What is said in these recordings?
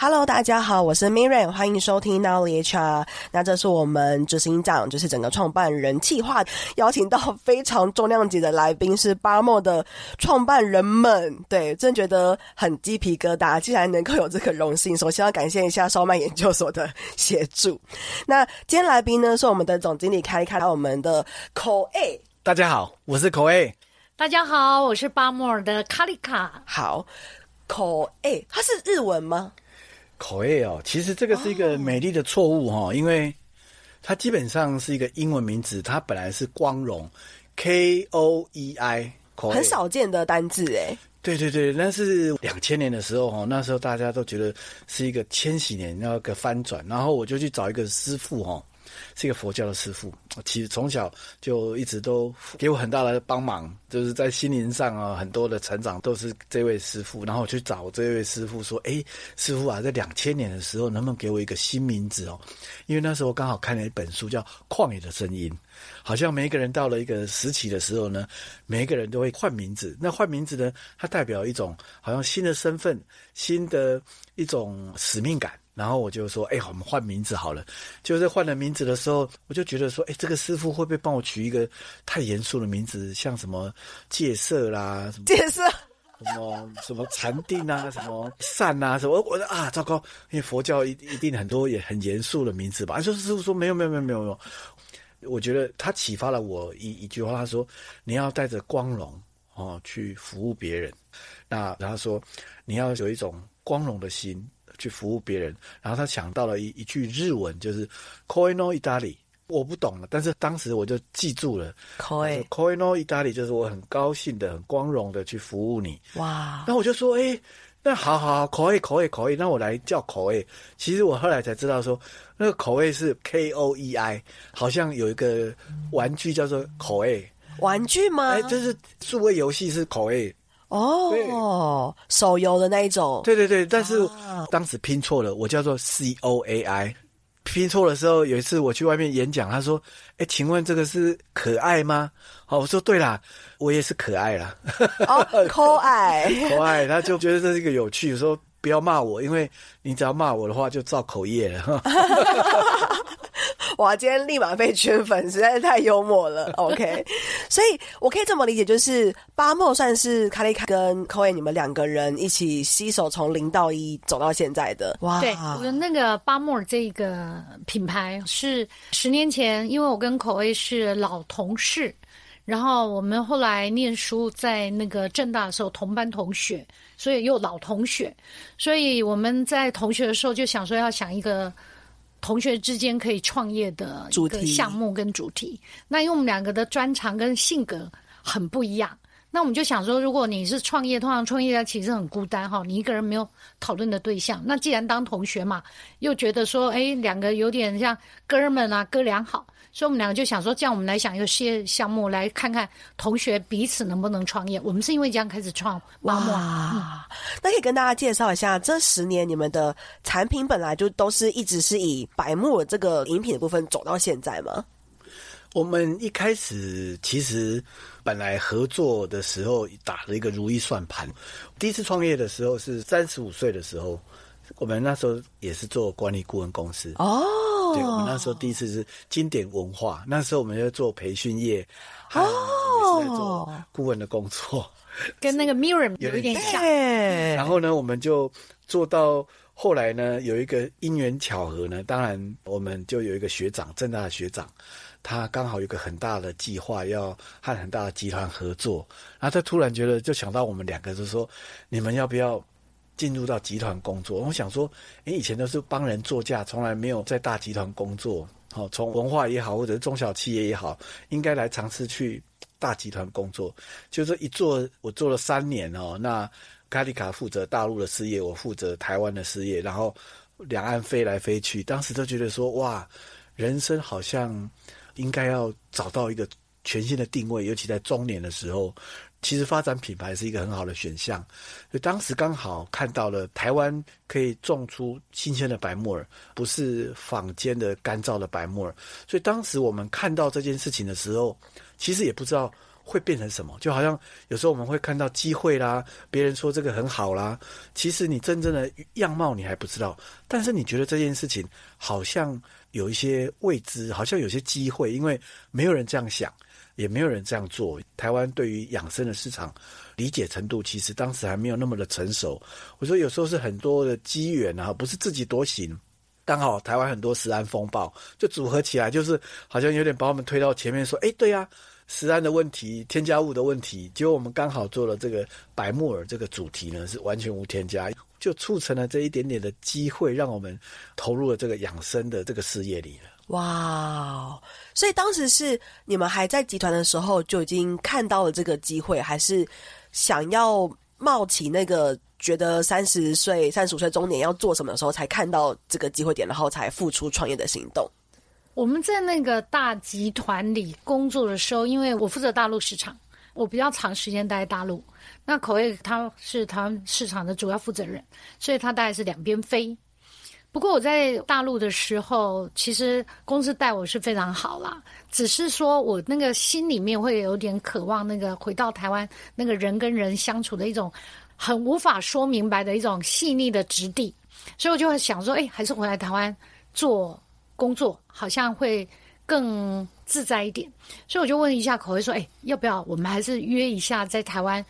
Hello，大家好，我是 Miriam，欢迎收听 HR。那这是我们执行长，就是整个创办人企划，邀请到非常重量级的来宾，是 Barmore 的创办人们。对，真觉得很鸡皮疙瘩，既然能够有这个荣幸，首先要感谢一下烧麦研究所的协助。那今天来宾呢，是我们的总经理凯利卡，我们的 KOA。大家好，我是 KOA。大家好，我是 Barmore 的卡利卡。好，KOA，它是日文吗？口译哦，其实这个是一个美丽的错误哈，因为它基本上是一个英文名字，它本来是光荣，K O E I，很少见的单字哎。对对对，那是两千年的时候哈，那时候大家都觉得是一个千禧年那个翻转，然后我就去找一个师傅哈。是一个佛教的师傅，其实从小就一直都给我很大的帮忙，就是在心灵上啊，很多的成长都是这位师傅。然后我去找这位师傅说：“哎，师傅啊，在两千年的时候，能不能给我一个新名字哦？因为那时候刚好看了一本书叫《旷野的声音》，好像每一个人到了一个时期的时候呢，每一个人都会换名字。那换名字呢，它代表一种好像新的身份，新的一种使命感。”然后我就说，哎，好，我们换名字好了。就是换了名字的时候，我就觉得说，哎，这个师傅会不会帮我取一个太严肃的名字，像什么戒色啦，什么戒色，什么什么禅定啊，什么善啊，什么，我说啊，糟糕，因为佛教一一定很多也很严肃的名字吧？啊，就是师傅说没有没有没有没有没有，我觉得他启发了我一一句话，他说你要带着光荣哦去服务别人，那然后说你要有一种光荣的心。去服务别人，然后他想到了一一句日文，就是 “koi no itali”，我不懂了，但是当时我就记住了 “koi koi no itali”，就是我很高兴的、很光荣的去服务你。哇！那我就说，哎，那好好好，koi koi koi，那我来叫 koi。其实我后来才知道说，那个 koi 是 K O E I，好像有一个玩具叫做 koi。玩具吗？哎，就是数位游戏是 koi。哦，手游的那一种，对对对，但是当时拼错了，我叫做 C O A I，拼错的时候，有一次我去外面演讲，他说：“哎，请问这个是可爱吗？”好，我说：“对啦，我也是可爱啦。”哦，可爱，可爱，他就觉得这是一个有趣，说不要骂我，因为你只要骂我的话，就造口业了。哇！今天立马被圈粉，实在是太幽默了。OK，所以我可以这么理解，就是 Barmore 算是卡利卡跟 KOA 你们两个人一起携手从零到一走到现在的。哇！对，我的那个 Barmore 这个品牌是十年前，因为我跟 KOA 是老同事，然后我们后来念书在那个政大的时候同班同学，所以又老同学，所以我们在同学的时候就想说要想一个。同学之间可以创业的一个项目跟主题，主题那因为我们两个的专长跟性格很不一样，那我们就想说，如果你是创业，通常创业家其实很孤单哈，你一个人没有讨论的对象。那既然当同学嘛，又觉得说，哎，两个有点像哥们啊，哥俩好。所以我们两个就想说，这样我们来想一个事业项目，来看看同学彼此能不能创业。我们是因为这样开始创。哇，嗯、那可以跟大家介绍一下，这十年你们的产品本来就都是一直是以白木耳这个饮品的部分走到现在吗？我们一开始其实本来合作的时候打了一个如意算盘。第一次创业的时候是三十五岁的时候，我们那时候也是做管理顾问公司哦。对，我们那时候第一次是经典文化，那时候我们在做培训业，哦，也是在做顾问的工作，跟那个 Miriam 有一点像。然后呢，我们就做到后来呢，有一个因缘巧合呢，当然我们就有一个学长，正大的学长，他刚好有一个很大的计划要和很大的集团合作，然后他突然觉得就想到我们两个，就说你们要不要？进入到集团工作，我想说，诶，以前都是帮人作嫁，从来没有在大集团工作。好，从文化也好，或者是中小企业也好，应该来尝试去大集团工作。就是一做，我做了三年哦。那卡利卡负责大陆的事业，我负责台湾的事业，然后两岸飞来飞去，当时都觉得说，哇，人生好像应该要找到一个全新的定位，尤其在中年的时候。其实发展品牌是一个很好的选项，所以当时刚好看到了台湾可以种出新鲜的白木耳，不是坊间的干燥的白木耳。所以当时我们看到这件事情的时候，其实也不知道会变成什么？就好像有时候我们会看到机会啦，别人说这个很好啦，其实你真正的样貌你还不知道，但是你觉得这件事情好像有一些未知，好像有些机会，因为没有人这样想，也没有人这样做。台湾对于养生的市场理解程度，其实当时还没有那么的成熟。我说有时候是很多的机缘啊，不是自己多行。刚好台湾很多食安风暴，就组合起来，就是好像有点把我们推到前面，说：“哎，对呀，食安的问题、添加物的问题。”结果我们刚好做了这个白木耳这个主题呢，是完全无添加，就促成了这一点点的机会，让我们投入了这个养生的这个事业里了。哇！所以当时是你们还在集团的时候就已经看到了这个机会，还是想要冒起那个？觉得三十岁、三十五岁中年要做什么的时候，才看到这个机会点，然后才付出创业的行动。我们在那个大集团里工作的时候，因为我负责大陆市场，我比较长时间待在大陆。那口味他是他市场的主要负责人，所以他大概是两边飞。不过我在大陆的时候，其实公司待我是非常好啦，只是说我那个心里面会有点渴望那个回到台湾那个人跟人相处的一种。很无法说明白的一种细腻的质地，所以我就会想说，哎，还是回来台湾做工作，好像会更自在一点。所以我就问一下口味说，哎，要不要我们还是约一下，在台湾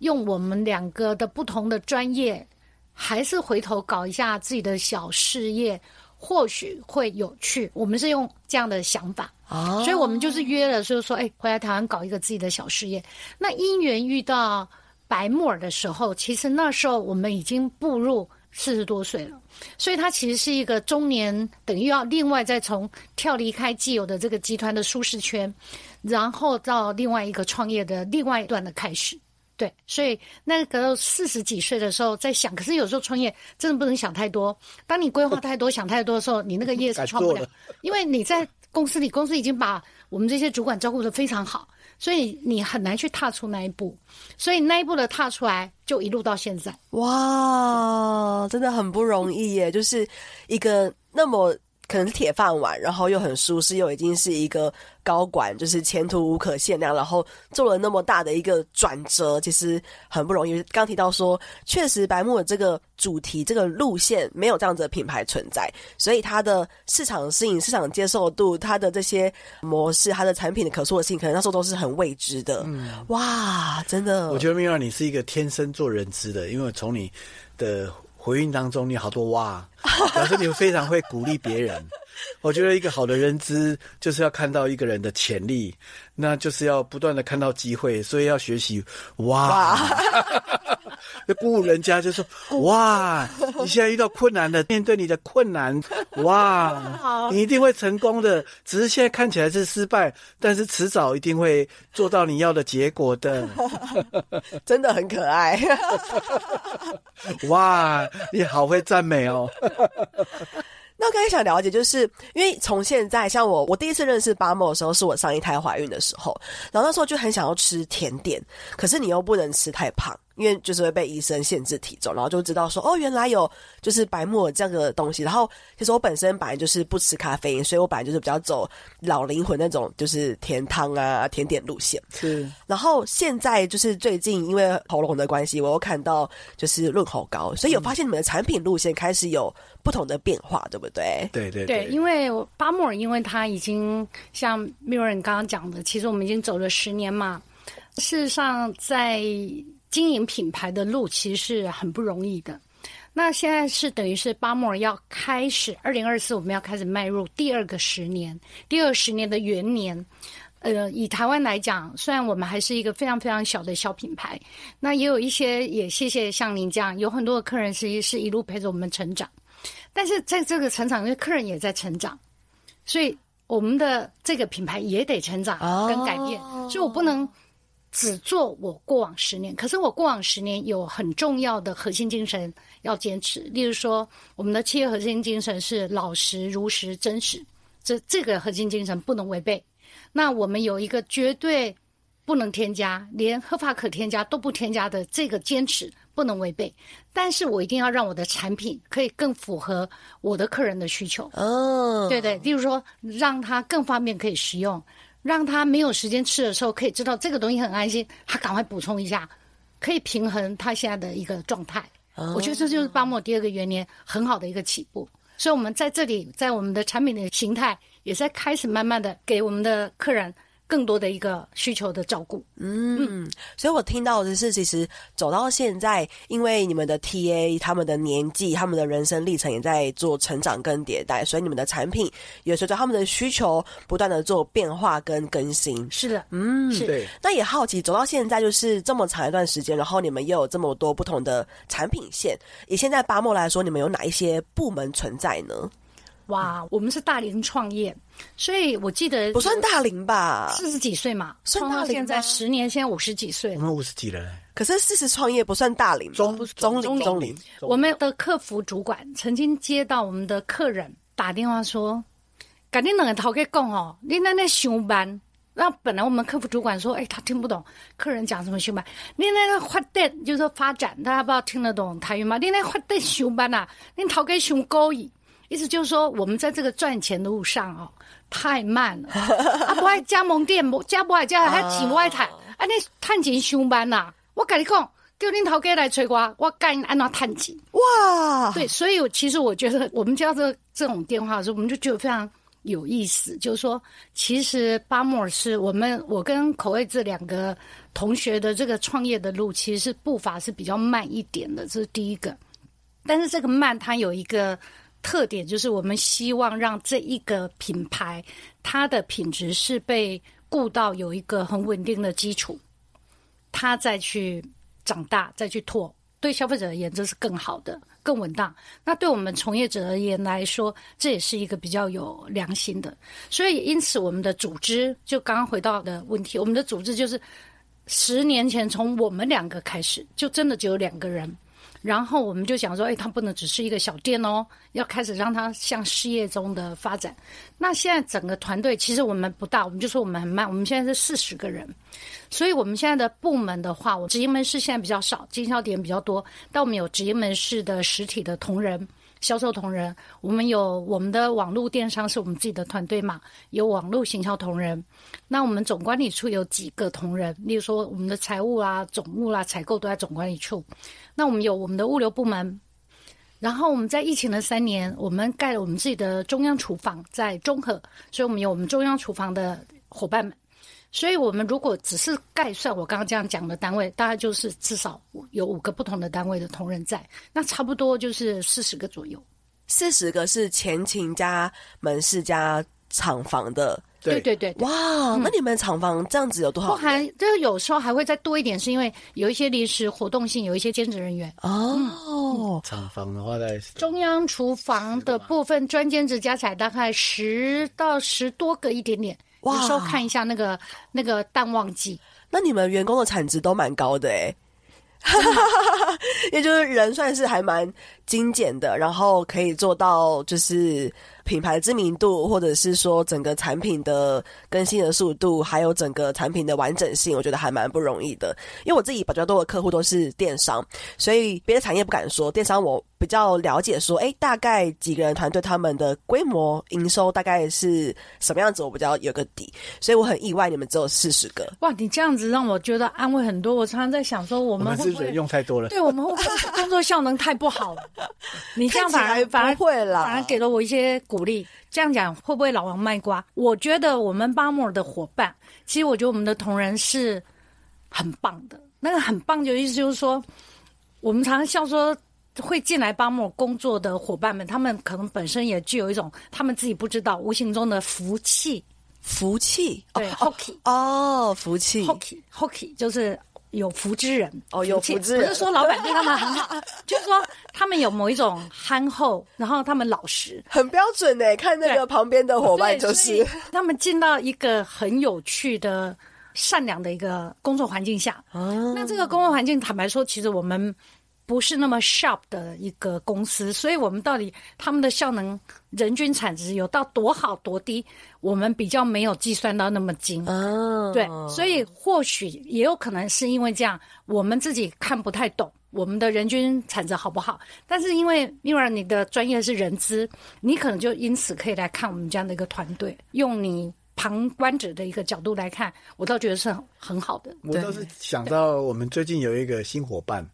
用我们两个的不同的专业，还是回头搞一下自己的小事业，或许会有趣。我们是用这样的想法啊，所以我们就是约了，就是说，哎，回来台湾搞一个自己的小事业。那因缘遇到。白木耳的时候，其实那时候我们已经步入四十多岁了，所以他其实是一个中年，等于要另外再从跳离开既有的这个集团的舒适圈，然后到另外一个创业的另外一段的开始。对，所以那个四十几岁的时候在想，可是有时候创业真的不能想太多。当你规划 太多、想太多的时候，你那个业是创不 了，因为你在公司里，公司已经把我们这些主管照顾的非常好。所以你很难去踏出那一步，所以那一步的踏出来，就一路到现在。哇，真的很不容易耶！就是一个那么。可能是铁饭碗，然后又很舒适，又已经是一个高管，就是前途无可限量。然后做了那么大的一个转折，其实很不容易。刚提到说，确实白木的这个主题、这个路线没有这样子的品牌存在，所以它的市场适应、市场接受度、它的这些模式、它的产品的可塑性，可能那时候都是很未知的。嗯，哇，真的，我觉得 Mira 你是一个天生做人知的，因为从你的。回应当中，你好多哇，表示你非常会鼓励别人。我觉得一个好的认知就是要看到一个人的潜力，那就是要不断的看到机会，所以要学习哇。就鼓舞人家，就说哇，你现在遇到困难了，面对你的困难，哇，你一定会成功的。只是现在看起来是失败，但是迟早一定会做到你要的结果的。真的很可爱。哇，你好会赞美哦。那我刚才想了解，就是因为从现在，像我，我第一次认识巴莫的时候，是我上一胎怀孕的时候，然后那时候就很想要吃甜点，可是你又不能吃太胖。因为就是会被医生限制体重，然后就知道说哦，原来有就是白木耳这样的东西。然后其实我本身本来就是不吃咖啡因，所以我本来就是比较走老灵魂那种，就是甜汤啊、甜点路线。是。然后现在就是最近因为喉咙的关系，我又看到就是润喉膏，所以有发现你们的产品路线开始有不同的变化，对不对？对对对。对，因为巴木耳，因为它已经像 Mira 刚刚讲的，其实我们已经走了十年嘛。事实上，在经营品牌的路其实是很不容易的。那现在是等于是巴莫尔要开始，二零二四我们要开始迈入第二个十年，第二十年的元年。呃，以台湾来讲，虽然我们还是一个非常非常小的小品牌，那也有一些也谢谢像您这样，有很多的客人是是一路陪着我们成长。但是在这个成长，因为客人也在成长，所以我们的这个品牌也得成长跟改变，所以我不能。只做我过往十年，可是我过往十年有很重要的核心精神要坚持。例如说，我们的企业核心精神是老实、如实、真实，这这个核心精神不能违背。那我们有一个绝对不能添加，连合法可添加都不添加的这个坚持不能违背。但是我一定要让我的产品可以更符合我的客人的需求。哦，对对，例如说让它更方便可以使用。让他没有时间吃的时候，可以知道这个东西很安心，他赶快补充一下，可以平衡他现在的一个状态。我觉得这就是巴莫第二个元年很好的一个起步。所以，我们在这里，在我们的产品的形态，也在开始慢慢的给我们的客人。更多的一个需求的照顾，嗯，所以我听到的是，其实走到现在，因为你们的 TA 他们的年纪、他们的人生历程也在做成长跟迭代，所以你们的产品也随着他们的需求不断的做变化跟更新。是的，嗯，是。对。那也好奇，走到现在就是这么长一段时间，然后你们又有这么多不同的产品线，以现在八莫来说，你们有哪一些部门存在呢？哇，我们是大龄创业，所以我记得不算大龄吧，四十几岁嘛，算大龄。现在十年，现在五十几岁，我们五十几了。可是四十创业不算大龄，中中龄中龄。我们的客服主管曾经接到我们的客人打电话说：“赶紧两个头给讲哦，你那那上班。”那本来我们客服主管说：“哎，他听不懂客人讲什么上班。你那个发展就是说发展，大家不知道听得懂台语吗？你那发展上班啊，你头给上高一。”意思就是说，我们在这个赚钱的路上哦，太慢了。啊，不爱加盟店，加不爱加还钱不爱谈。啊，你探钱上班呐？我跟你讲，叫你头家来催我，我干按哪赚钱？哇！对，所以其实我觉得，我们接到这这种电话的时候，我们就觉得非常有意思。就是说，其实巴莫是我们我跟口味这两个同学的这个创业的路，其实是步伐是比较慢一点的，这是第一个。但是这个慢，它有一个。特点就是我们希望让这一个品牌，它的品质是被顾到有一个很稳定的基础，它再去长大，再去拓，对消费者而言这是更好的、更稳当。那对我们从业者而言来说，这也是一个比较有良心的。所以，因此我们的组织就刚刚回到的问题，我们的组织就是十年前从我们两个开始，就真的只有两个人。然后我们就想说，哎，它不能只是一个小店哦，要开始让它向事业中的发展。那现在整个团队其实我们不大，我们就说我们很慢。我们现在是四十个人，所以我们现在的部门的话，我直营门市现在比较少，经销点比较多，但我们有直营门市的实体的同仁。销售同仁，我们有我们的网络电商是我们自己的团队嘛，有网络行销同仁。那我们总管理处有几个同仁，例如说我们的财务啊、总务啦、采购都在总管理处。那我们有我们的物流部门，然后我们在疫情的三年，我们盖了我们自己的中央厨房在中和，所以我们有我们中央厨房的伙伴们。所以，我们如果只是概算我刚刚这样讲的单位，大概就是至少有五个不同的单位的同仁在，那差不多就是四十个左右。四十个是前勤加门市加厂房的，对对对，對。哇，嗯、那你们厂房这样子有多少？不含，就是有时候还会再多一点，是因为有一些临时活动性，有一些兼职人员。哦，厂房的话在中央厨房的部分专兼职加起来大概十到十多个一点点。有时候看一下那个那个淡旺季，那你们员工的产值都蛮高的哎，也就是人算是还蛮精简的，然后可以做到就是。品牌知名度，或者是说整个产品的更新的速度，还有整个产品的完整性，我觉得还蛮不容易的。因为我自己比较多的客户都是电商，所以别的产业不敢说，电商我比较了解。说，哎，大概几个人团队，他们的规模营收大概是什么样子，我比较有个底。所以我很意外，你们只有四十个。哇，你这样子让我觉得安慰很多。我常常在想说，我们会不会用太多了？对，我们会不会工作效能太不好了？你这样反而反而会了，反而给了我一些。鼓励这样讲会不会老王卖瓜？我觉得我们巴莫尔的伙伴，其实我觉得我们的同仁是很棒的。那个很棒的意思就是说，我们常常笑说，会进来巴莫尔工作的伙伴们，他们可能本身也具有一种他们自己不知道无形中的福气。福气对，Hockey 哦，福气 Hockey 就是。有福之人哦，有福之人，不是说老板对他们很好，就是说他们有某一种憨厚，然后他们老实，很标准诶。看那个旁边的伙伴，就是他们进到一个很有趣的、善良的一个工作环境下。哦，那这个工作环境，坦白说，其实我们。不是那么 sharp 的一个公司，所以我们到底他们的效能、人均产值有到多好多低，我们比较没有计算到那么精。哦，对，所以或许也有可能是因为这样，我们自己看不太懂我们的人均产值好不好。但是因为因为你的专业是人资，你可能就因此可以来看我们这样的一个团队，用你旁观者的一个角度来看，我倒觉得是很很好的。我倒是想到我们最近有一个新伙伴，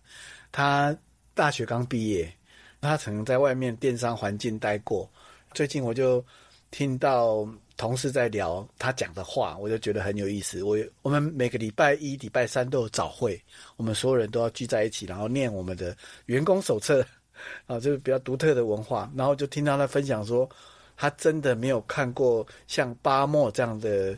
他大学刚毕业，他曾经在外面电商环境待过。最近我就听到同事在聊他讲的话，我就觉得很有意思。我我们每个礼拜一、礼拜三都有早会，我们所有人都要聚在一起，然后念我们的员工手册 啊，就是比较独特的文化。然后就听到他分享说。他真的没有看过像巴莫这样的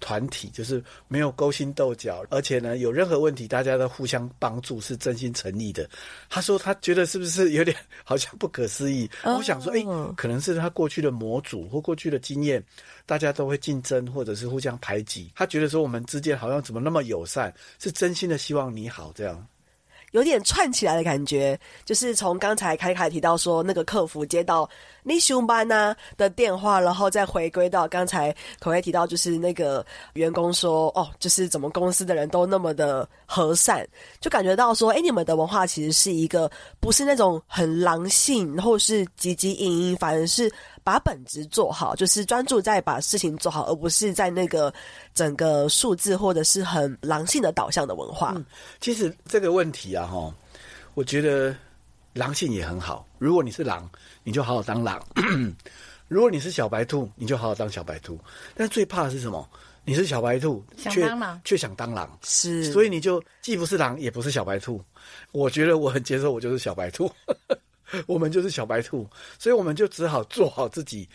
团体，就是没有勾心斗角，而且呢，有任何问题大家都互相帮助，是真心诚意的。他说他觉得是不是有点好像不可思议？我想说，诶，可能是他过去的模组或过去的经验，大家都会竞争或者是互相排挤。他觉得说我们之间好像怎么那么友善，是真心的希望你好这样。有点串起来的感觉，就是从刚才开凯提到说那个客服接到你上班呢的电话，然后再回归到刚才可会提到，就是那个员工说哦，就是怎么公司的人都那么的和善，就感觉到说，哎，你们的文化其实是一个不是那种很狼性，然后是汲汲营营，反而是。把本职做好，就是专注在把事情做好，而不是在那个整个数字或者是很狼性的导向的文化。其实这个问题啊，哈，我觉得狼性也很好。如果你是狼，你就好好当狼；如果你是小白兔，你就好好当小白兔。但最怕的是什么？你是小白兔，却却想当狼，是，所以你就既不是狼，也不是小白兔。我觉得我很接受，我就是小白兔。我们就是小白兔，所以我们就只好做好自己。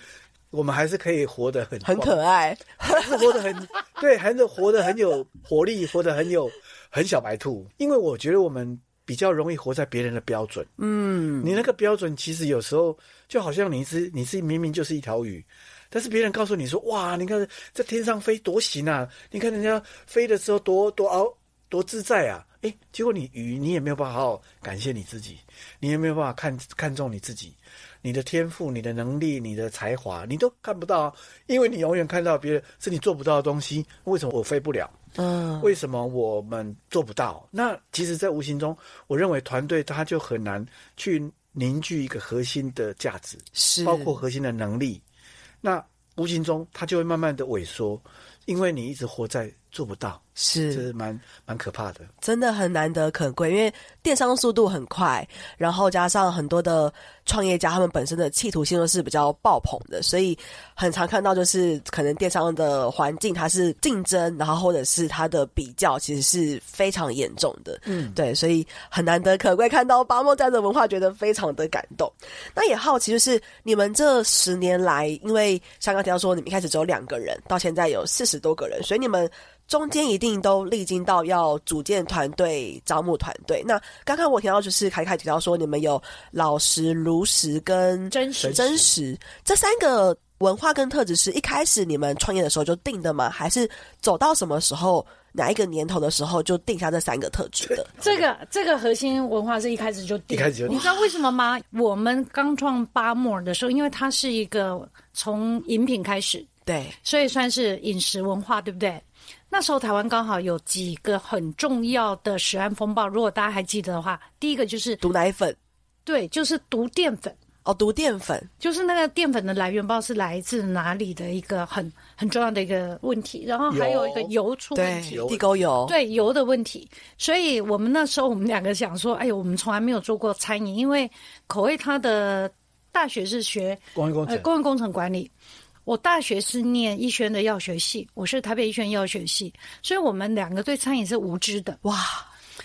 我们还是可以活得很很可爱，还是活得很对，还是活得很有活力，活得很有很小白兔。因为我觉得我们比较容易活在别人的标准。嗯，你那个标准其实有时候就好像你是你是明明就是一条鱼，但是别人告诉你说：“哇，你看在天上飞多行啊！你看人家飞的时候多多遨多自在啊！”诶，结果你鱼你也没有办法好好感谢你自己。你也没有办法看看重你自己，你的天赋、你的能力、你的才华，你都看不到啊！因为你永远看到别人是你做不到的东西。为什么我飞不了？嗯，为什么我们做不到？那其实，在无形中，我认为团队它就很难去凝聚一个核心的价值，是包括核心的能力。那无形中，它就会慢慢的萎缩，因为你一直活在做不到。是，这是蛮蛮可怕的，真的很难得可贵。因为电商速度很快，然后加上很多的创业家，他们本身的企图心都是比较爆棚的，所以很常看到就是可能电商的环境它是竞争，然后或者是它的比较其实是非常严重的。嗯，对，所以很难得可贵看到巴莫这样的文化，觉得非常的感动。那也好奇就是你们这十年来，因为像刚提到说你们一开始只有两个人，到现在有四十多个人，所以你们。中间一定都历经到要组建团队、招募团队。那刚刚我提到就是凯凯提到说，你们有老实、如实跟真实、真实这三个文化跟特质，是一开始你们创业的时候就定的吗？还是走到什么时候哪一个年头的时候就定下这三个特质的？这个这个核心文化是一开始就定，一开始就定。你知道为什么吗？我们刚创巴莫的时候，因为它是一个从饮品开始，对，所以算是饮食文化，对不对？那时候台湾刚好有几个很重要的食安风暴，如果大家还记得的话，第一个就是毒奶粉，对，就是毒淀粉哦，毒淀粉就是那个淀粉的来源，不知道是来自哪里的一个很很重要的一个问题。然后还有一个油出问题，地沟油，对油的问题。所以我们那时候我们两个想说，哎呦，我们从来没有做过餐饮，因为口味他的大学是学工业工程，呃，工业工程管理。我大学是念医学院的药学系，我是台北医学院药学系，所以我们两个对餐饮是无知的哇。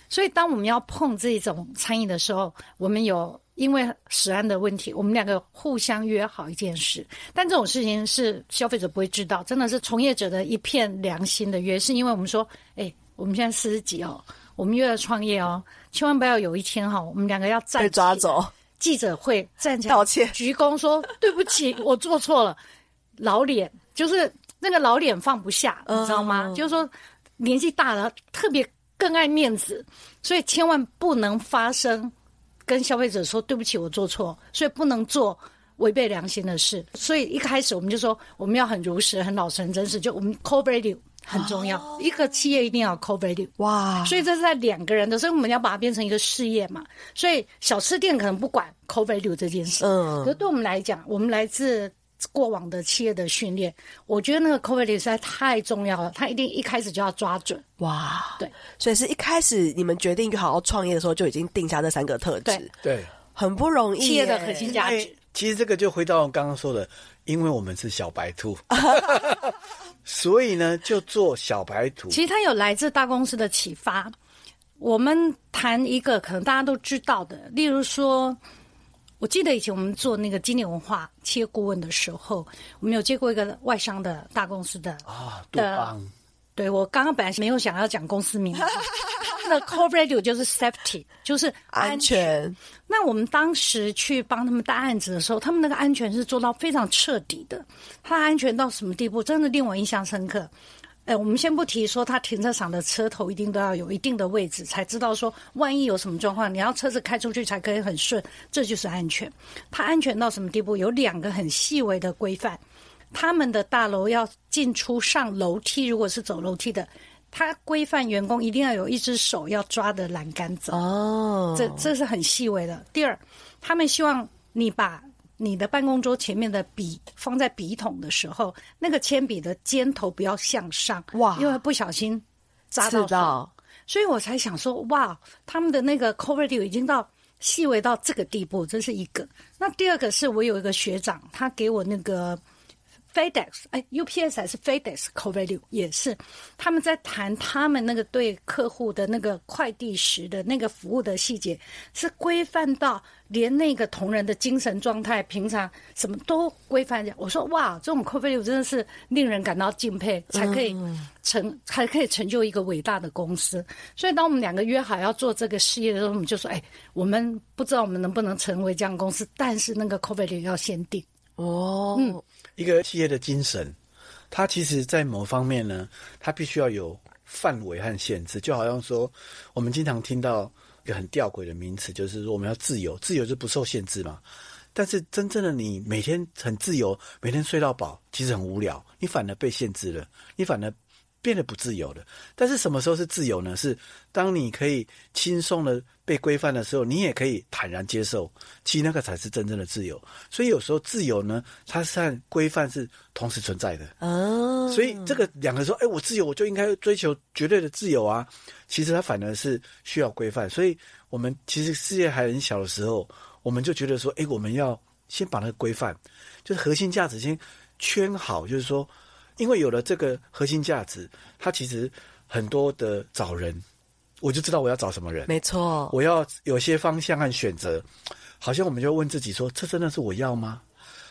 所以当我们要碰这种餐饮的时候，我们有因为食安的问题，我们两个互相约好一件事，但这种事情是消费者不会知道，真的是从业者的一片良心的约，是因为我们说，哎，我们现在四十几哦，我们约了创业哦，千万不要有一天哈，我们两个要站被抓走，记者会站起来道歉鞠躬说对不起，我做错了。老脸就是那个老脸放不下，你知道吗？就是说年纪大了特别更爱面子，所以千万不能发生跟消费者说对不起，我做错，所以不能做违背良心的事。所以一开始我们就说我们要很如实、很老实、很真实，就我们 core value 很重要。一个企业一定要 core value 哇，所以这是在两个人的，所以我们要把它变成一个事业嘛。所以小吃店可能不管 core value 这件事，嗯，可是对我们来讲，我们来自。过往的企业的训练，我觉得那个 value 实在太重要了，他一定一开始就要抓准。哇，对，所以是一开始你们决定就好好创业的时候就已经定下这三个特质，对，对，很不容易。企业的核心价值，其实这个就回到我刚刚说的，因为我们是小白兔，所以呢就做小白兔。其实它有来自大公司的启发。我们谈一个可能大家都知道的，例如说。我记得以前我们做那个经典文化企业顾问的时候，我们有接过一个外商的大公司的啊，杜邦。对，我刚刚本来没有想要讲公司名字，他们的 core value 就是 safety，就是安全。安全。那我们当时去帮他们搭案子的时候，他们那个安全是做到非常彻底的，他安全到什么地步，真的令我印象深刻。哎，我们先不提说，他停车场的车头一定都要有一定的位置，才知道说万一有什么状况，你要车子开出去才可以很顺，这就是安全。它安全到什么地步？有两个很细微的规范。他们的大楼要进出上楼梯，如果是走楼梯的，他规范员工一定要有一只手要抓着栏杆走。哦，这这是很细微的。第二，他们希望你把。你的办公桌前面的笔放在笔筒的时候，那个铅笔的尖头不要向上，哇，因为不小心扎到所以我才想说，哇，他们的那个 coverage 已经到细微到这个地步，这是一个。那第二个是我有一个学长，他给我那个。FedEx，哎，UPS 还是 FedEx core value 也是，他们在谈他们那个对客户的那个快递时的那个服务的细节，是规范到连那个同仁的精神状态、平常什么都规范。我说哇，这种 core value 真的是令人感到敬佩，才可以成，才可以成就一个伟大的公司。所以当我们两个约好要做这个事业的时候，我们就说，哎，我们不知道我们能不能成为这样公司，但是那个 core value 要先定。哦，嗯。一个企业的精神，它其实，在某方面呢，它必须要有范围和限制。就好像说，我们经常听到一个很吊诡的名词，就是说我们要自由，自由就不受限制嘛。但是真正的你每天很自由，每天睡到饱，其实很无聊，你反而被限制了，你反而。变得不自由了，但是什么时候是自由呢？是当你可以轻松的被规范的时候，你也可以坦然接受。其实那个才是真正的自由。所以有时候自由呢，它是和规范是同时存在的。哦，所以这个两个说，哎，我自由，我就应该追求绝对的自由啊。其实它反而是需要规范。所以我们其实世界还很小的时候，我们就觉得说，哎，我们要先把那个规范，就是核心价值先圈好，就是说。因为有了这个核心价值，它其实很多的找人，我就知道我要找什么人。没错，我要有些方向和选择，好像我们就问自己说：这真的是我要吗？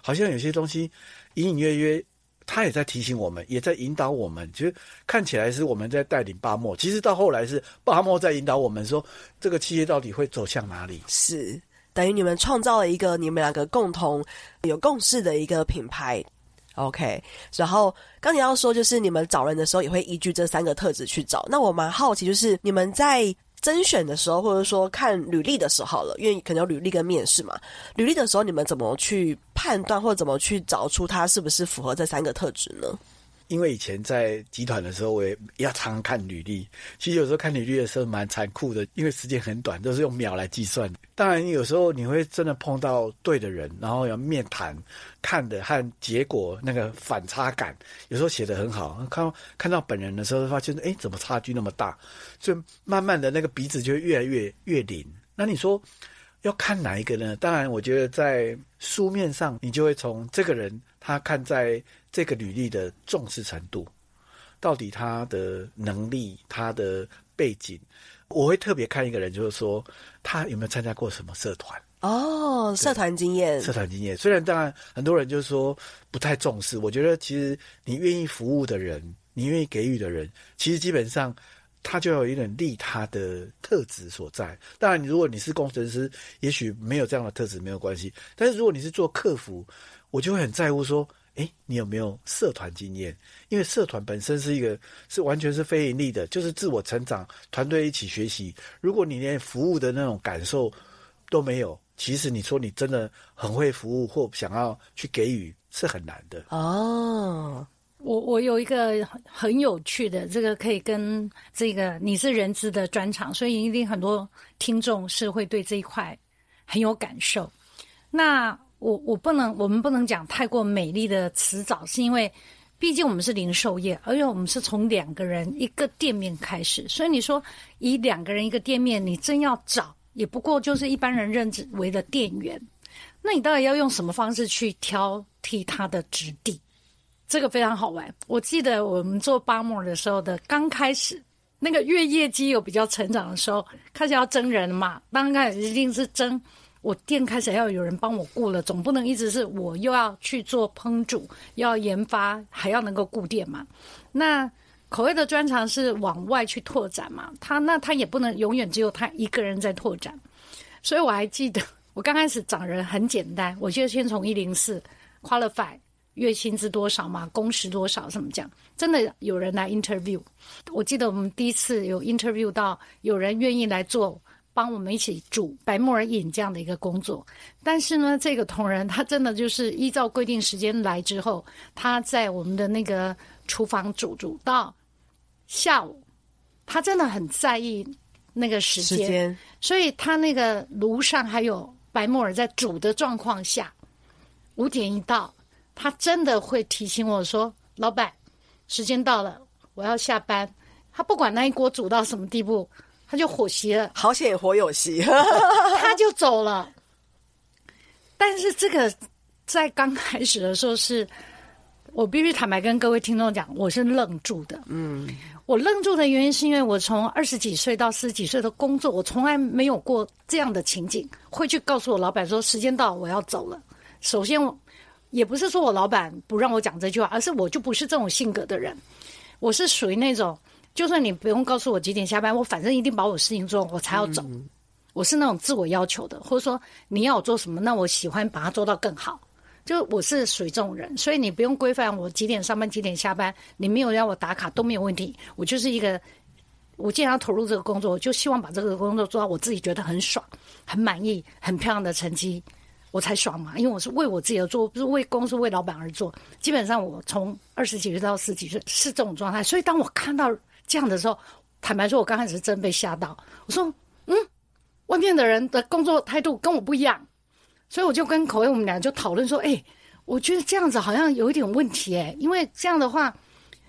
好像有些东西隐隐约约，他也在提醒我们，也在引导我们。其实看起来是我们在带领八莫，其实到后来是八莫在引导我们说，这个企业到底会走向哪里？是等于你们创造了一个你们两个共同有共识的一个品牌。OK，然后刚你要说，就是你们找人的时候也会依据这三个特质去找。那我蛮好奇，就是你们在甄选的时候，或者说看履历的时候，好了，因为可能有履历跟面试嘛。履历的时候，你们怎么去判断，或者怎么去找出他是不是符合这三个特质呢？因为以前在集团的时候，我也要常看履历。其实有时候看履历的时候蛮残酷的，因为时间很短，都是用秒来计算。当然，有时候你会真的碰到对的人，然后要面谈，看的和结果那个反差感，有时候写的很好，看看到本人的时候，发现哎，怎么差距那么大？所以慢慢的那个鼻子就越来越越灵。那你说要看哪一个呢？当然，我觉得在书面上，你就会从这个人他看在。这个履历的重视程度，到底他的能力、他的背景，我会特别看一个人，就是说他有没有参加过什么社团哦，社团经验，社团经验。虽然当然很多人就是说不太重视，我觉得其实你愿意服务的人，你愿意给予的人，其实基本上他就有一点利他的特质所在。当然，如果你是工程师，也许没有这样的特质没有关系。但是如果你是做客服，我就会很在乎说。哎，你有没有社团经验？因为社团本身是一个是完全是非盈利的，就是自我成长，团队一起学习。如果你连服务的那种感受都没有，其实你说你真的很会服务或想要去给予是很难的。哦，我我有一个很有趣的，这个可以跟这个你是人资的专场，所以一定很多听众是会对这一块很有感受。那。我我不能，我们不能讲太过美丽的辞藻，是因为毕竟我们是零售业，而且我们是从两个人一个店面开始，所以你说以两个人一个店面，你真要找，也不过就是一般人认知为的店员，那你到底要用什么方式去挑剔他的质地？这个非常好玩。我记得我们做 Bar-More 的时候的刚开始，那个月业绩有比较成长的时候，开始要征人嘛。刚开始一定是征我店开始要有人帮我顾了，总不能一直是我又要去做烹煮，要研发，还要能够顾店嘛。那口味的专长是往外去拓展嘛。他那他也不能永远只有他一个人在拓展。所以我还记得 我刚开始找人很简单，我就先从一零四 qualify。月薪资多少嘛？工时多少？什么讲？真的有人来 interview。我记得我们第一次有 interview 到有人愿意来做，帮我们一起煮白木耳饮这样的一个工作。但是呢，这个同仁他真的就是依照规定时间来之后，他在我们的那个厨房煮煮到下午，他真的很在意那个时间，时间。所以他那个炉上还有白木耳在煮的状况下，五点一到。他真的会提醒我说：“老板，时间到了，我要下班。”他不管那一锅煮到什么地步，他就火熄了。好险火有熄，他就走了。但是这个在刚开始的时候是，是我必须坦白跟各位听众讲，我是愣住的。嗯，我愣住的原因是因为我从二十几岁到四十几岁的工作，我从来没有过这样的情景，会去告诉我老板说：“时间到，我要走了。”首先我。也不是说我老板不让我讲这句话，而是我就不是这种性格的人。我是属于那种，就算你不用告诉我几点下班，我反正一定把我事情做，我才要走。嗯。我是那种自我要求的，或者说你要我做什么，那我喜欢把它做到更好。就我是属于这种人，所以你不用规范我几点上班、几点下班，你没有让我打卡都没有问题。我就是一个，我既然要投入这个工作，我就希望把这个工作做到我自己觉得很爽、很满意、很漂亮的成绩。我才爽嘛，因为我是为我自己而做，不是为公司、为老板而做。基本上，我从二十几岁到四十几岁是这种状态。所以，当我看到这样的时候，坦白说，我刚开始是真被吓到。我说：“嗯，外面的人的工作态度跟我不一样。”所以，我就跟口味我们俩就讨论说：“哎，我觉得这样子好像有一点问题哎，因为这样的话，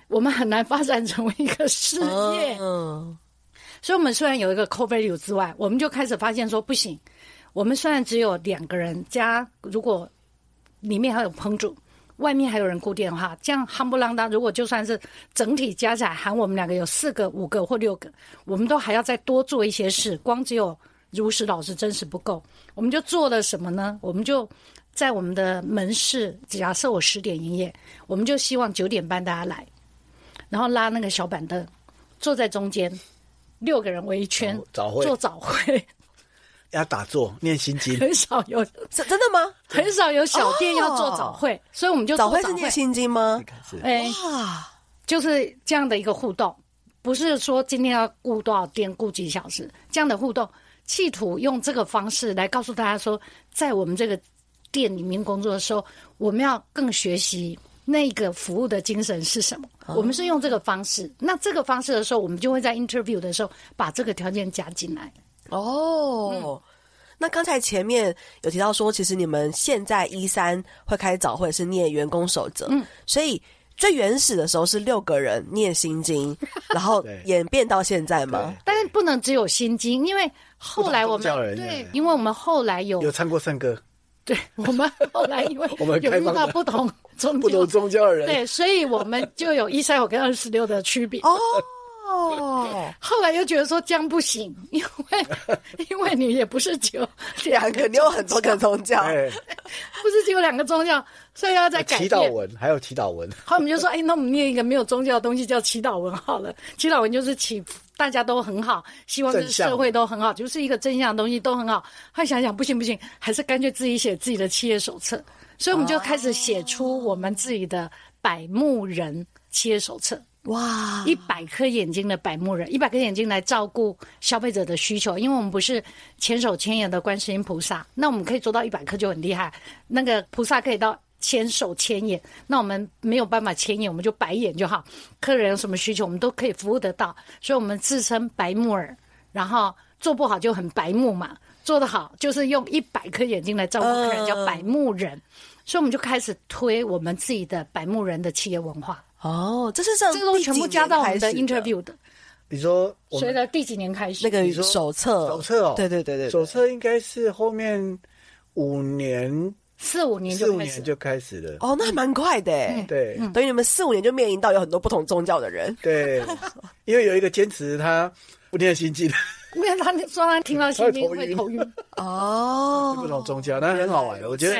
我们很难发展成为一个事业。”嗯。所以，我们虽然有一个 core value 之外，我们就开始发现说不行。我们虽然只有两个人加，如果里面还有烹煮，外面还有人固定的话，这样夯不啷当。如果就算是整体加起来含我们两个有四个、五个或六个，我们都还要再多做一些事。光只有如实、老实、真实不够，我们就做了什么呢？我们就在我们的门市，假设我十点营业，我们就希望九点半大家来，然后拉那个小板凳，坐在中间，六个人围一圈，早会做早会。要打坐念心经，很少有真的吗？很少有小店要做早会，哦、所以我们就早会，是念心经吗？哎，哇，就是这样的一个互动，不是说今天要顾多少店，顾几小时这样的互动，企图用这个方式来告诉大家说，在我们这个店里面工作的时候，我们要更学习那个服务的精神是什么。哦、我们是用这个方式，那这个方式的时候，我们就会在 interview 的时候把这个条件加进来。哦，嗯、那刚才前面有提到说，其实你们现在一三会开早会是念员工守则，嗯，所以最原始的时候是六个人念心经，然后演变到现在吗。但是不能只有心经，因为后来我们对，因为我们后来有有唱过圣歌，对，我们后来因为 我们有遇到不同宗不同宗教的人，对，所以我们就有一三五跟二十六的区别。哦。哦，后来又觉得说这样不行，因为 因为你也不是只有两个，你有很多个宗教，不是只有两个宗教，所以要再改。祈祷文还有祈祷文，后来我们就说，哎，那我们念一个没有宗教的东西叫祈祷文好了。祈祷文就是祈大家都很好，希望这个社会都很好，就是一个真相的东西都很好。后来想想不行不行，还是干脆自己写自己的企业手册，所以我们就开始写出我们自己的百慕人企业手册。哇！一百颗眼睛的百目人，一百颗眼睛来照顾消费者的需求，因为我们不是千手千眼的观世音菩萨，那我们可以做到一百颗就很厉害。那个菩萨可以到千手千眼，那我们没有办法千眼，我们就百眼就好。客人有什么需求，我们都可以服务得到，所以我们自称百目尔，然后做不好就很白目嘛。做得好，就是用一百颗眼睛来照顾客人，叫百目人。所以我们就开始推我们自己的百目人的企业文化。哦，这是这这个都全部加到我们的 interview 的。你说随着第几年开始？那个手册，手册哦，对对对对，手册应该是后面五年。四五年就四五年就开始了哦，那还蛮快的。对，等于你们四五年就面临到有很多不同宗教的人。对，因为有一个坚持他不念心经的，因为他说他听到心经会头晕。哦，不同宗教，那很好玩。我觉得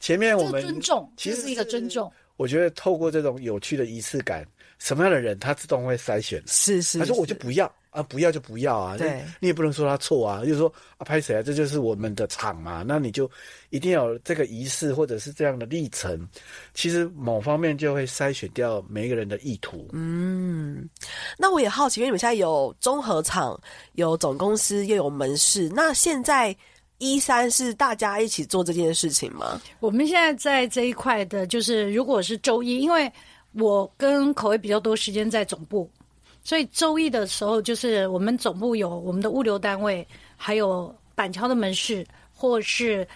前面我们尊重，其实是一个尊重。我觉得透过这种有趣的仪式感，什么样的人他自动会筛选。是是，他说我就不要。啊，不要就不要啊！对，你也不能说他错啊，就是说啊，拍谁啊？这就是我们的场嘛，那你就一定要有这个仪式或者是这样的历程。其实某方面就会筛选掉每一个人的意图。嗯，那我也好奇，因为你们现在有综合厂、有总公司，又有门市，那现在一三是大家一起做这件事情吗？我们现在在这一块的，就是如果是周一，因为我跟口味比较多时间在总部。所以周一的时候，就是我们总部有我们的物流单位，还有板桥的门市，或是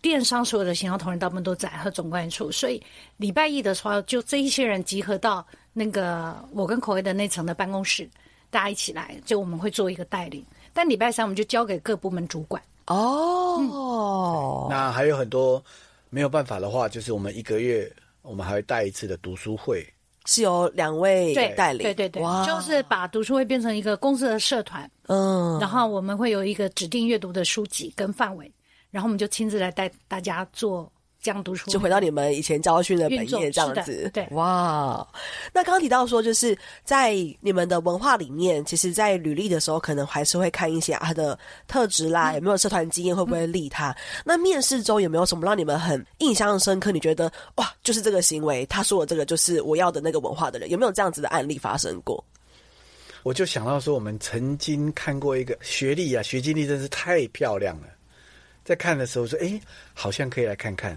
电商所有的行销同仁，大部分都在和总管理处。所以礼拜一的时候，就这一些人集合到那个我跟口味的那层的办公室，大家一起来，就我们会做一个带领。但礼拜三我们就交给各部门主管。哦，嗯、那还有很多没有办法的话，就是我们一个月我们还会带一次的读书会。是由两位带领，对对对，哇就是把读书会变成一个公司的社团，嗯，然后我们会有一个指定阅读的书籍跟范围，然后我们就亲自来带大家做。这样读书就回到你们以前教训的本业这样子，对，哇。那刚刚提到说，就是在你们的文化里面，其实，在履历的时候，可能还是会看一些他的特质啦，嗯、有没有社团经验，会不会利他。嗯、那面试中有没有什么让你们很印象深刻？你觉得哇，就是这个行为，他说的这个就是我要的那个文化的人，有没有这样子的案例发生过？我就想到说，我们曾经看过一个学历啊，学经历真是太漂亮了，在看的时候说，哎，好像可以来看看。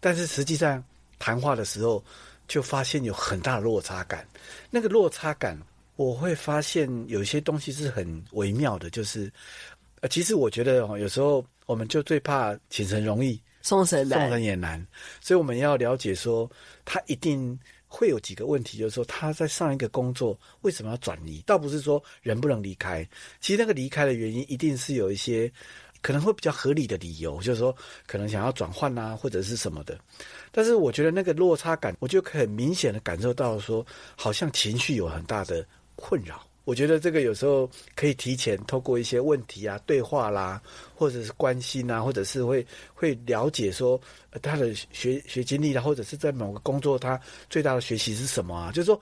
但是实际上谈话的时候，就发现有很大的落差感。那个落差感，我会发现有些东西是很微妙的，就是，呃，其实我觉得哦，有时候我们就最怕请神容易送神难，送神也难。所以我们要了解说，他一定会有几个问题，就是说他在上一个工作为什么要转移？倒不是说人不能离开，其实那个离开的原因一定是有一些。可能会比较合理的理由，就是说可能想要转换啊，或者是什么的。但是我觉得那个落差感，我就很明显的感受到说，好像情绪有很大的困扰。我觉得这个有时候可以提前透过一些问题啊、对话啦，或者是关心啊，或者是会会了解说他的学学经历啦，或者是在某个工作他最大的学习是什么啊？就是说。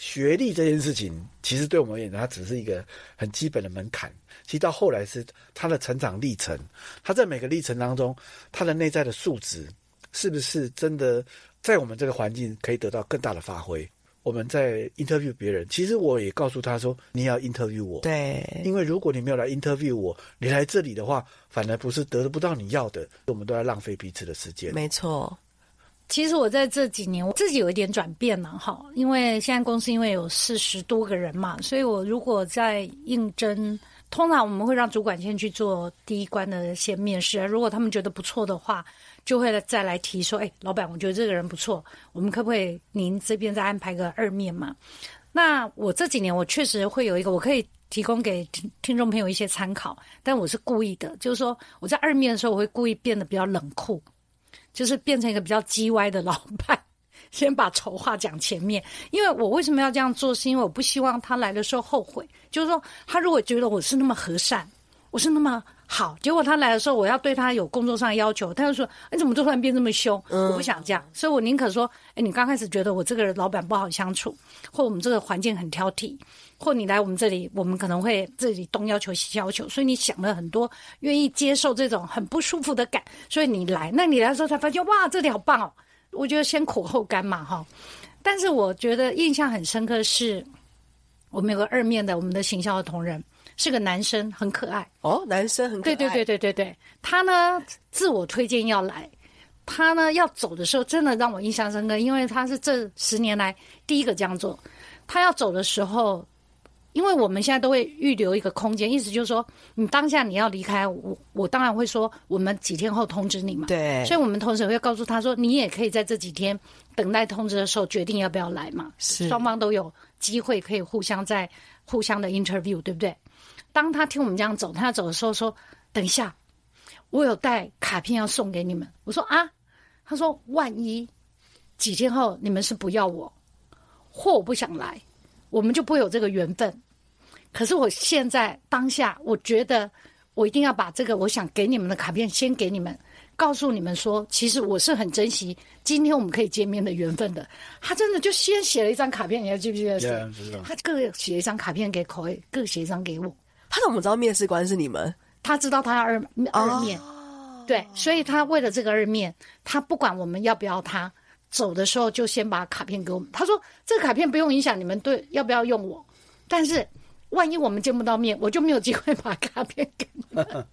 学历这件事情，其实对我们而言，它只是一个很基本的门槛。其实到后来是他的成长历程，他在每个历程当中，他的内在的素质是不是真的在我们这个环境可以得到更大的发挥？我们在 interview 别人，其实我也告诉他说，你要 interview 我，对，因为如果你没有来 interview 我，你来这里的话，反而不是得不到你要的，我们都在浪费彼此的时间。没错。其实我在这几年我自己有一点转变了哈，因为现在公司因为有四十多个人嘛，所以我如果在应征，通常我们会让主管先去做第一关的先面试，如果他们觉得不错的话，就会再来提说，哎，老板，我觉得这个人不错，我们可不可以您这边再安排个二面嘛？那我这几年我确实会有一个，我可以提供给听听众朋友一些参考，但我是故意的，就是说我在二面的时候，我会故意变得比较冷酷。就是变成一个比较叽歪的老板，先把丑话讲前面。因为我为什么要这样做？是因为我不希望他来的时候后悔。就是说，他如果觉得我是那么和善，我是那么好，结果他来的时候，我要对他有工作上的要求，他就说：“你怎么突然变这么凶？”我不想这样，所以我宁可说：“哎，你刚开始觉得我这个老板不好相处，或我们这个环境很挑剔。”或你来我们这里，我们可能会这里东要求西要求，所以你想了很多，愿意接受这种很不舒服的感，所以你来，那你来的时候才发现，哇，这里好棒哦！我觉得先苦后甘嘛，哈。但是我觉得印象很深刻是，我们有个二面的，我们的行销的同仁是个男生，很可爱哦，男生很可爱，对对对对对对，他呢自我推荐要来，他呢要走的时候，真的让我印象深刻，因为他是这十年来第一个这样做，他要走的时候。因为我们现在都会预留一个空间，意思就是说，你当下你要离开，我我当然会说，我们几天后通知你嘛。对，所以我们同时会告诉他说，你也可以在这几天等待通知的时候决定要不要来嘛。是，双方都有机会可以互相在互相的 interview，对不对？当他听我们这样走，他走的时候说，等一下，我有带卡片要送给你们。我说啊，他说万一几天后你们是不要我，或我不想来。我们就不会有这个缘分。可是我现在当下，我觉得我一定要把这个我想给你们的卡片先给你们，告诉你们说，其实我是很珍惜今天我们可以见面的缘分的。他真的就先写了一张卡片，你还记不记得？Yeah, 他各写一张卡片给口味，各写一张给我。他怎么知道面试官是你们？他知道他要二二面，oh. 对，所以他为了这个二面，他不管我们要不要他。走的时候就先把卡片给我们。他说：“这个卡片不用影响你们对要不要用我，但是万一我们见不到面，我就没有机会把卡片给你们。”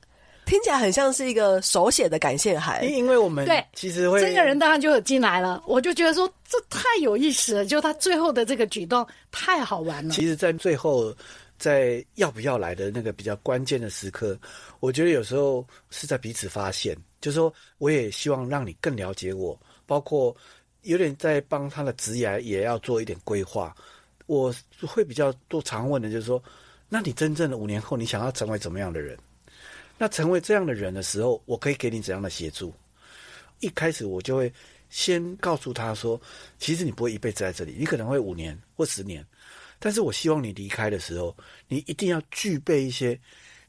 听起来很像是一个手写的感谢函。因为我们对其实会这个人当然就有进来了，我就觉得说这太有意思了，就他最后的这个举动太好玩了。其实，在最后在要不要来的那个比较关键的时刻，我觉得有时候是在彼此发现，就是说我也希望让你更了解我，包括。有点在帮他的职业也要做一点规划。我会比较多常问的，就是说，那你真正的五年后，你想要成为怎么样的人？那成为这样的人的时候，我可以给你怎样的协助？一开始我就会先告诉他说，其实你不会一辈子在这里，你可能会五年或十年，但是我希望你离开的时候，你一定要具备一些，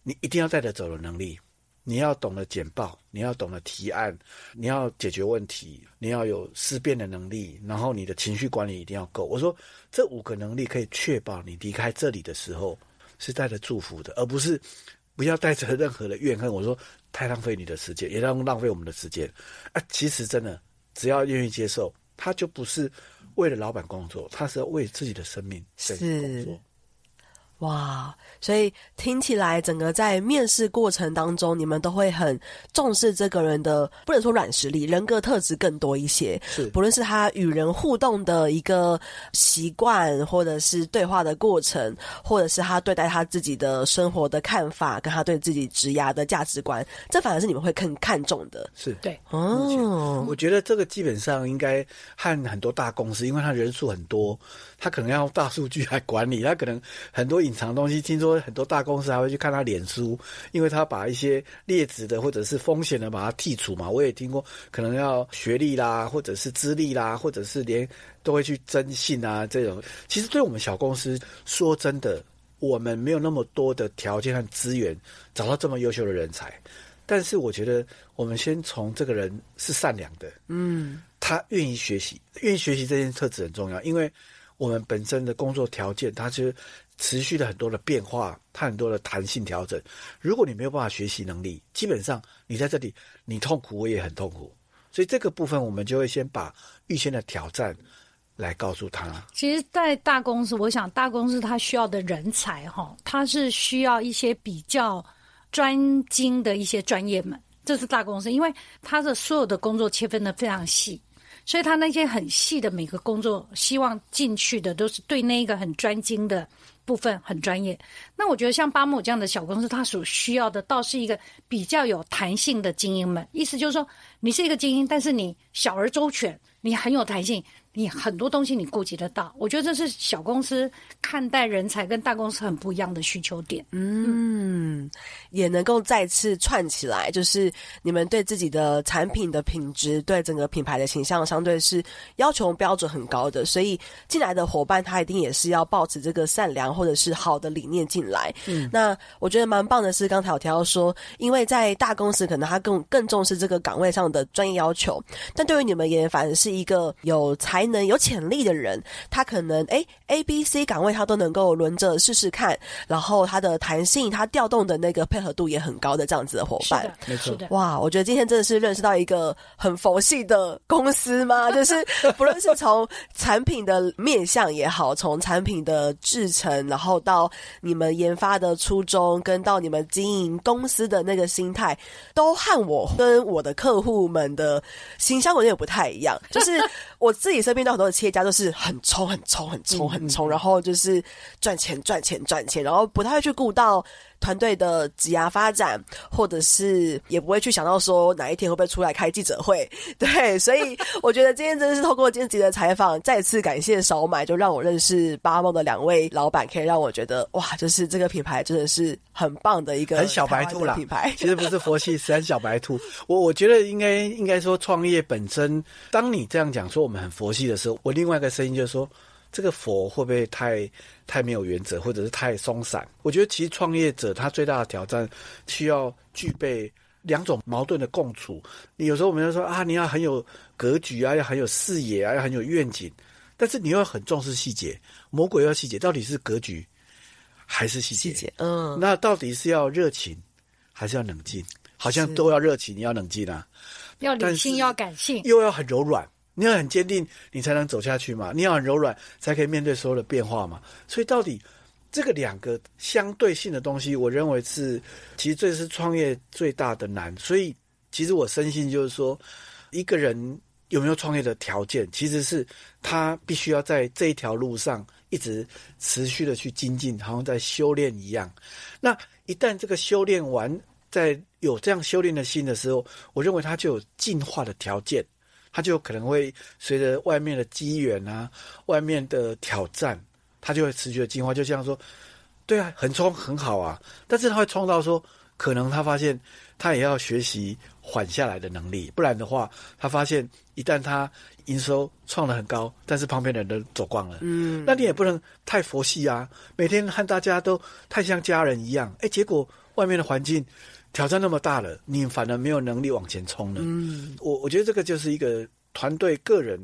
你一定要带得走的能力。你要懂得简报，你要懂得提案，你要解决问题，你要有思辨的能力，然后你的情绪管理一定要够。我说这五个能力可以确保你离开这里的时候是带着祝福的，而不是不要带着任何的怨恨。我说太浪费你的时间，也浪浪费我们的时间。啊，其实真的只要愿意接受，他就不是为了老板工作，他是要为自己的生命在工作。哇，所以听起来，整个在面试过程当中，你们都会很重视这个人的，不能说软实力，人格特质更多一些。是，不论是他与人互动的一个习惯，或者是对话的过程，或者是他对待他自己的生活的看法，跟他对自己职涯的价值观，这反而是你们会更看重的。是对哦，我觉得这个基本上应该和很多大公司，因为他人数很多。他可能要用大数据来管理，他可能很多隐藏东西。听说很多大公司还会去看他脸书，因为他把一些劣质的或者是风险的把它剔除嘛。我也听过，可能要学历啦，或者是资历啦，或者是连都会去征信啊这种。其实对我们小公司说真的，我们没有那么多的条件和资源找到这么优秀的人才。但是我觉得，我们先从这个人是善良的，嗯，他愿意学习，愿意学习这件特质很重要，因为。我们本身的工作条件，它就持续的很多的变化，它很多的弹性调整。如果你没有办法学习能力，基本上你在这里你痛苦，我也很痛苦。所以这个部分，我们就会先把预先的挑战来告诉他。其实，在大公司，我想大公司它需要的人才，哈，它是需要一些比较专精的一些专业们。这是大公司，因为它的所有的工作切分的非常细。所以他那些很细的每个工作，希望进去的都是对那一个很专精的部分很专业。那我觉得像巴姆这样的小公司，他所需要的倒是一个比较有弹性的精英们。意思就是说，你是一个精英，但是你小而周全，你很有弹性。你很多东西你顾及得到，我觉得这是小公司看待人才跟大公司很不一样的需求点。嗯，也能够再次串起来，就是你们对自己的产品的品质，对整个品牌的形象，相对是要求标准很高的。所以进来的伙伴，他一定也是要抱持这个善良或者是好的理念进来。嗯，那我觉得蛮棒的是，刚才我提到说，因为在大公司可能他更更重视这个岗位上的专业要求，但对于你们也反而是一个有才。能有潜力的人，他可能诶 A、B、C 岗位他都能够轮着试试看，然后他的弹性，他调动的那个配合度也很高的这样子的伙伴，没错。哇，我觉得今天真的是认识到一个很佛系的公司吗？就 是不论是从产品的面向也好，从产品的制成，然后到你们研发的初衷，跟到你们经营公司的那个心态，都和我跟我的客户们的形象有点不太一样。就是我自己身边都很多的企业家都是很冲、很冲、很冲、很冲，然后就是赚钱、赚钱、赚钱，然后不太会去顾到。团队的职涯发展，或者是也不会去想到说哪一天会不会出来开记者会，对，所以我觉得今天真的是透过今天的采访，再次感谢少买，就让我认识八梦的两位老板，可以让我觉得哇，就是这个品牌真的是很棒的一个很小白兔啦品牌，其实不是佛系，是很小白兔。我我觉得应该应该说创业本身，当你这样讲说我们很佛系的时候，我另外一个声音就是说。这个佛会不会太太没有原则，或者是太松散？我觉得其实创业者他最大的挑战需要具备两种矛盾的共处。你有时候我们就说啊，你要很有格局啊，要很有视野啊，要很有愿景，但是你又要很重视细节。魔鬼要细节，到底是格局还是细节？细节，嗯，那到底是要热情还是要冷静？好像都要热情，你要冷静啊，要理性，要感性，又要很柔软。你要很坚定，你才能走下去嘛。你要很柔软，才可以面对所有的变化嘛。所以，到底这个两个相对性的东西，我认为是其实这是创业最大的难。所以，其实我深信就是说，一个人有没有创业的条件，其实是他必须要在这一条路上一直持续的去精进，好像在修炼一样。那一旦这个修炼完，在有这样修炼的心的时候，我认为他就有进化的条件。他就可能会随着外面的机缘啊，外面的挑战，他就会持续的进化。就像说，对啊，很冲很好啊，但是他会冲到说，可能他发现他也要学习缓下来的能力，不然的话，他发现一旦他营收创得很高，但是旁边的人都走光了，嗯，那你也不能太佛系啊，每天和大家都太像家人一样，哎，结果外面的环境。挑战那么大了，你反而没有能力往前冲了。嗯，我我觉得这个就是一个团队、个人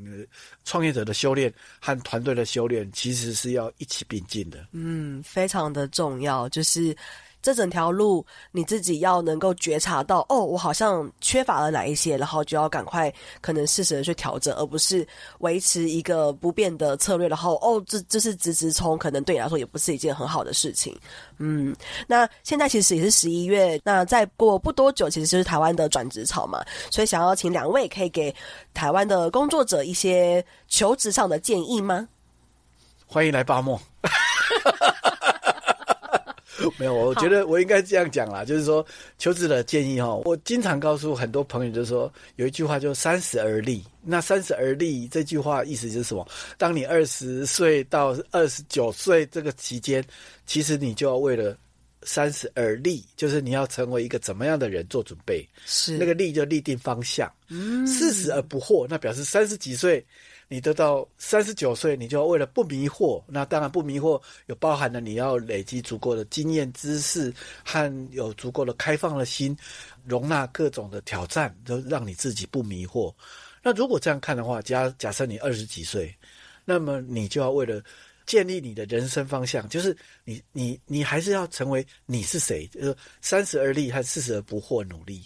创业者的修炼和团队的修炼，其实是要一起并进的。嗯，非常的重要，就是。这整条路你自己要能够觉察到，哦，我好像缺乏了哪一些，然后就要赶快可能适时的去调整，而不是维持一个不变的策略，然后哦，这这是直直冲，可能对你来说也不是一件很好的事情。嗯，那现在其实也是十一月，那再过不多久，其实就是台湾的转职潮嘛，所以想要请两位可以给台湾的工作者一些求职上的建议吗？欢迎来八莫。没有，我觉得我应该这样讲啦，就是说求职的建议哈，我经常告诉很多朋友，就是说有一句话，就三十而立。那三十而立这句话意思就是什么？当你二十岁到二十九岁这个期间，其实你就要为了三十而立，就是你要成为一个怎么样的人做准备。是那个立就立定方向。嗯，四十而不惑，那表示三十几岁。你得到三十九岁，你就要为了不迷惑，那当然不迷惑，有包含了你要累积足够的经验知识和有足够的开放的心，容纳各种的挑战，都让你自己不迷惑。那如果这样看的话，假假设你二十几岁，那么你就要为了建立你的人生方向，就是你你你还是要成为你是谁，就是三十而立和四十而不惑努力。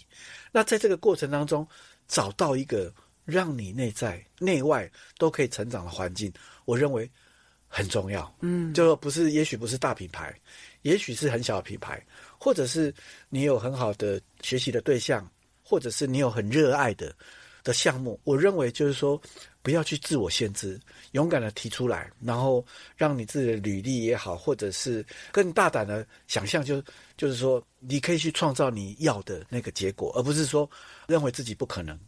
那在这个过程当中，找到一个。让你内在内外都可以成长的环境，我认为很重要。嗯，就不是，也许不是大品牌，也许是很小的品牌，或者是你有很好的学习的对象，或者是你有很热爱的的项目。我认为就是说，不要去自我限制，勇敢的提出来，然后让你自己的履历也好，或者是更大胆的想象，就就是说，你可以去创造你要的那个结果，而不是说认为自己不可能。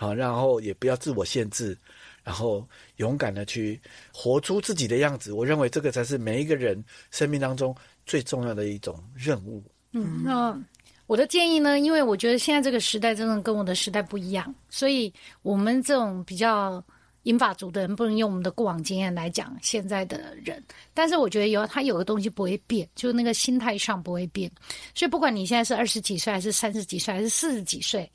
好，然后也不要自我限制，然后勇敢的去活出自己的样子。我认为这个才是每一个人生命当中最重要的一种任务。嗯，那我的建议呢？因为我觉得现在这个时代真的跟我的时代不一样，所以我们这种比较英法族的人不能用我们的过往经验来讲现在的人。但是我觉得有他有的东西不会变，就是那个心态上不会变。所以不管你现在是二十几岁，还是三十几岁，还是四十几岁。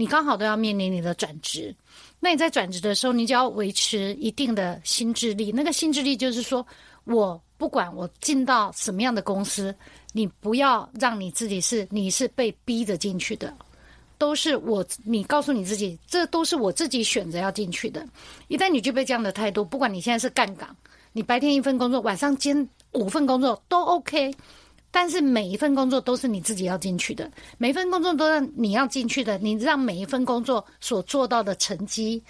你刚好都要面临你的转职，那你在转职的时候，你就要维持一定的心智力。那个心智力就是说，我不管我进到什么样的公司，你不要让你自己是你是被逼着进去的，都是我，你告诉你自己，这都是我自己选择要进去的。一旦你具备这样的态度，不管你现在是干岗，你白天一份工作，晚上兼五份工作都 OK。但是每一份工作都是你自己要进去的，每一份工作都是你要进去的。你让每一份工作所做到的成绩，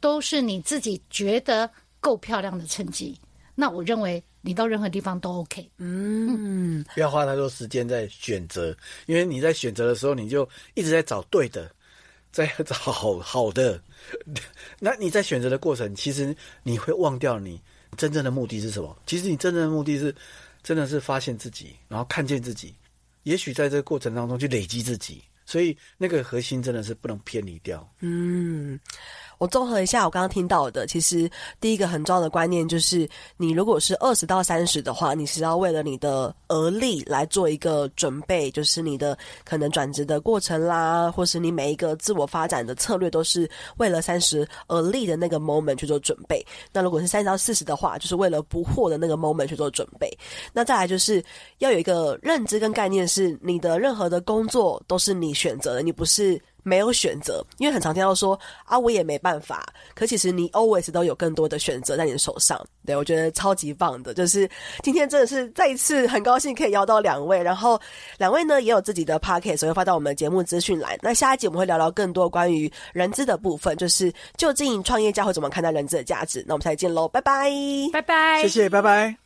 都是你自己觉得够漂亮的成绩，那我认为你到任何地方都 OK。嗯，不要花太多时间在选择，因为你在选择的时候，你就一直在找对的，在找好好的。那你在选择的过程，其实你会忘掉你真正的目的是什么？其实你真正的目的是，真的是发现自己，然后看见自己。也许在这个过程当中去累积自己，所以那个核心真的是不能偏离掉。嗯。我综合一下我刚刚听到的，其实第一个很重要的观念就是，你如果是二十到三十的话，你是要为了你的而立来做一个准备，就是你的可能转职的过程啦，或是你每一个自我发展的策略，都是为了三十而立的那个 moment 去做准备。那如果是三十到四十的话，就是为了不惑的那个 moment 去做准备。那再来就是要有一个认知跟概念，是你的任何的工作都是你选择的，你不是。没有选择，因为很常听到说啊，我也没办法。可其实你 always 都有更多的选择在你的手上。对，我觉得超级棒的，就是今天真的是再一次很高兴可以邀到两位，然后两位呢也有自己的 podcast，所以发到我们节目资讯栏。那下一集我们会聊聊更多关于人资的部分，就是究竟创业家会怎么看待人资的价值。那我们下次见喽，拜拜，拜拜，谢谢，拜拜。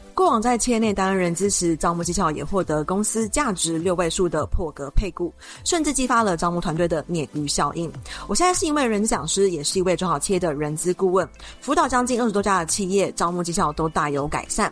过往在企业内担任人资时，招募绩效也获得公司价值六位数的破格配股，甚至激发了招募团队的鲶鱼效应。我现在是一位人资讲师，也是一位中小企业的人资顾问，辅导将近二十多家的企业，招募绩效都大有改善。